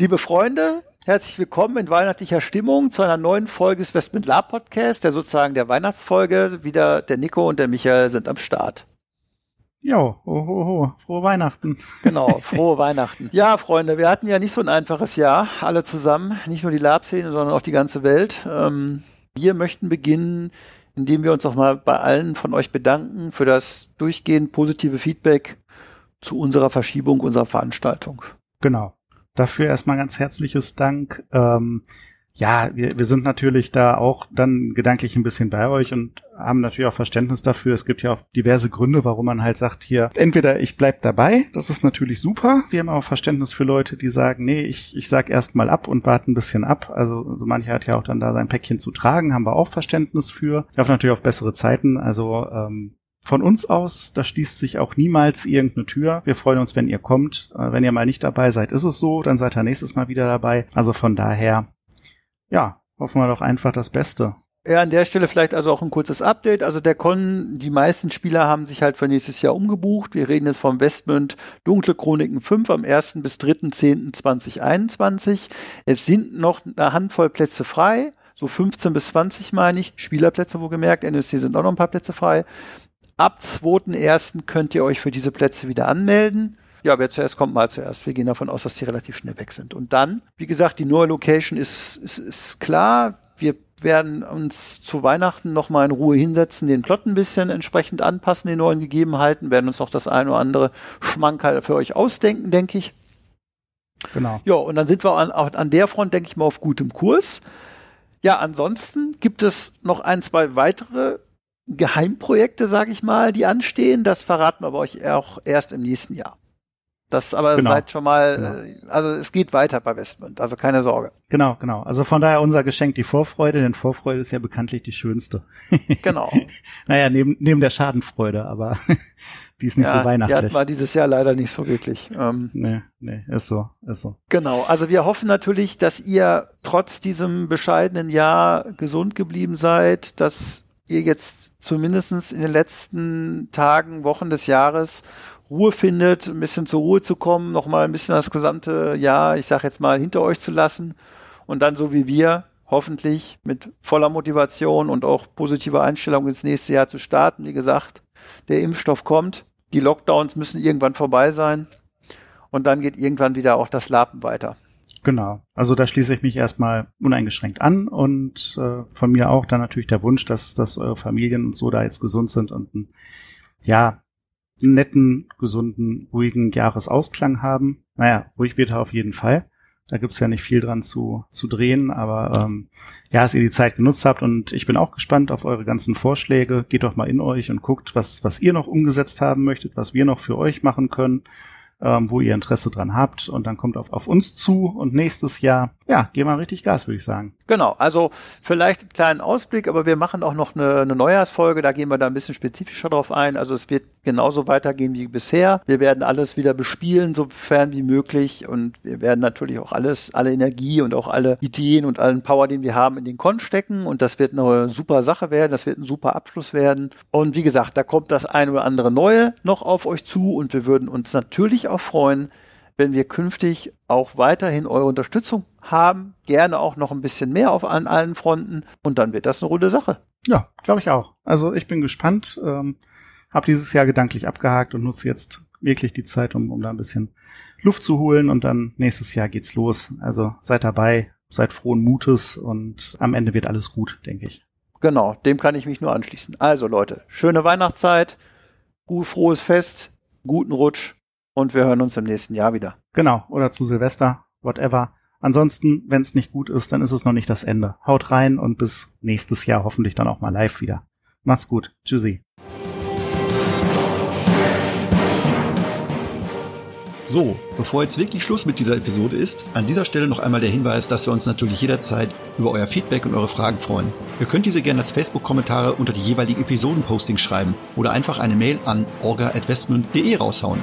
Liebe Freunde, herzlich willkommen in weihnachtlicher Stimmung zu einer neuen Folge des Westmund Lab Podcast, der sozusagen der Weihnachtsfolge. Wieder der Nico und der Michael sind am Start. Jo, ho, ho, ho. frohe Weihnachten. Genau, frohe Weihnachten. Ja, Freunde, wir hatten ja nicht so ein einfaches Jahr, alle zusammen, nicht nur die Lab-Szene, sondern auch die ganze Welt. Ähm, wir möchten beginnen, indem wir uns auch mal bei allen von euch bedanken für das durchgehend positive Feedback zu unserer Verschiebung unserer Veranstaltung. Genau. Dafür erstmal ganz herzliches Dank. Ähm, ja, wir, wir sind natürlich da auch dann gedanklich ein bisschen bei euch und haben natürlich auch Verständnis dafür. Es gibt ja auch diverse Gründe, warum man halt sagt hier, entweder ich bleib dabei, das ist natürlich super. Wir haben auch Verständnis für Leute, die sagen, nee, ich, ich sag erst mal ab und warte ein bisschen ab. Also so mancher hat ja auch dann da sein Päckchen zu tragen, haben wir auch Verständnis für. Ich hoffe natürlich auf bessere Zeiten. Also ähm, von uns aus, da schließt sich auch niemals irgendeine Tür. Wir freuen uns, wenn ihr kommt. Äh, wenn ihr mal nicht dabei seid, ist es so, dann seid ihr nächstes Mal wieder dabei. Also von daher, ja, hoffen wir doch einfach das Beste. Ja, an der Stelle vielleicht also auch ein kurzes Update. Also der Con, die meisten Spieler haben sich halt für nächstes Jahr umgebucht. Wir reden jetzt vom Westmund Dunkle Chroniken 5 am 1. bis 3.10.2021. Es sind noch eine Handvoll Plätze frei. So 15 bis 20 meine ich. Spielerplätze wo gemerkt. NSC sind auch noch ein paar Plätze frei. Ab 2.1. könnt ihr euch für diese Plätze wieder anmelden. Ja, wer zuerst kommt, mal zuerst. Wir gehen davon aus, dass die relativ schnell weg sind. Und dann, wie gesagt, die neue Location ist, ist, ist klar. Wir werden uns zu Weihnachten nochmal in Ruhe hinsetzen, den Plot ein bisschen entsprechend anpassen, den neuen Gegebenheiten, werden uns noch das eine oder andere Schmankerl für euch ausdenken, denke ich. Genau. Ja, und dann sind wir an, an der Front, denke ich mal, auf gutem Kurs. Ja, ansonsten gibt es noch ein, zwei weitere Geheimprojekte, sage ich mal, die anstehen. Das verraten wir aber euch auch erst im nächsten Jahr. Das aber genau. seid schon mal, genau. Äh, also es geht weiter bei Westmund, also keine Sorge. Genau, genau. Also von daher unser Geschenk die Vorfreude, denn Vorfreude ist ja bekanntlich die schönste. Genau. naja, neben, neben der Schadenfreude, aber die ist nicht ja, so weihnachtlich. Die hatten wir dieses Jahr leider nicht so wirklich. Ähm, nee, nee, ist so, ist so. Genau, also wir hoffen natürlich, dass ihr trotz diesem bescheidenen Jahr gesund geblieben seid, dass ihr jetzt zumindestens in den letzten Tagen, Wochen des Jahres Ruhe findet, ein bisschen zur Ruhe zu kommen, nochmal ein bisschen das gesamte Jahr, ich sag jetzt mal, hinter euch zu lassen und dann so wie wir hoffentlich mit voller Motivation und auch positiver Einstellung ins nächste Jahr zu starten. Wie gesagt, der Impfstoff kommt, die Lockdowns müssen irgendwann vorbei sein und dann geht irgendwann wieder auch das Lapen weiter. Genau. Also da schließe ich mich erstmal uneingeschränkt an und äh, von mir auch dann natürlich der Wunsch, dass, dass eure Familien und so da jetzt gesund sind und einen, ja, netten, gesunden, ruhigen Jahresausklang haben. Naja, ruhig wird er auf jeden Fall. Da gibt's ja nicht viel dran zu, zu drehen, aber ähm, ja, dass ihr die Zeit genutzt habt und ich bin auch gespannt auf eure ganzen Vorschläge. Geht doch mal in euch und guckt, was, was ihr noch umgesetzt haben möchtet, was wir noch für euch machen können ähm, wo ihr Interesse dran habt. Und dann kommt auf, auf uns zu und nächstes Jahr, ja, gehen wir richtig Gas, würde ich sagen. Genau, also vielleicht einen kleinen Ausblick, aber wir machen auch noch eine, eine Neujahrsfolge, da gehen wir da ein bisschen spezifischer drauf ein. Also es wird genauso weitergehen wie bisher. Wir werden alles wieder bespielen, sofern wie möglich und wir werden natürlich auch alles, alle Energie und auch alle Ideen und allen Power, den wir haben, in den Con stecken und das wird eine super Sache werden, das wird ein super Abschluss werden. Und wie gesagt, da kommt das ein oder andere Neue noch auf euch zu und wir würden uns natürlich auch freuen, wenn wir künftig auch weiterhin eure Unterstützung haben. Gerne auch noch ein bisschen mehr auf an allen Fronten. Und dann wird das eine runde Sache. Ja, glaube ich auch. Also ich bin gespannt. Ähm, habe dieses Jahr gedanklich abgehakt und nutze jetzt wirklich die Zeit, um, um da ein bisschen Luft zu holen. Und dann nächstes Jahr geht's los. Also seid dabei, seid frohen Mutes und am Ende wird alles gut, denke ich. Genau, dem kann ich mich nur anschließen. Also Leute, schöne Weihnachtszeit, gut frohes Fest, guten Rutsch und wir hören uns im nächsten Jahr wieder. Genau, oder zu Silvester, whatever. Ansonsten, wenn es nicht gut ist, dann ist es noch nicht das Ende. Haut rein und bis nächstes Jahr hoffentlich dann auch mal live wieder. Macht's gut. Tschüssi. So, bevor jetzt wirklich Schluss mit dieser Episode ist, an dieser Stelle noch einmal der Hinweis, dass wir uns natürlich jederzeit über euer Feedback und eure Fragen freuen. Ihr könnt diese gerne als Facebook-Kommentare unter die jeweiligen Episoden-Postings schreiben oder einfach eine Mail an orga.westmund.de raushauen.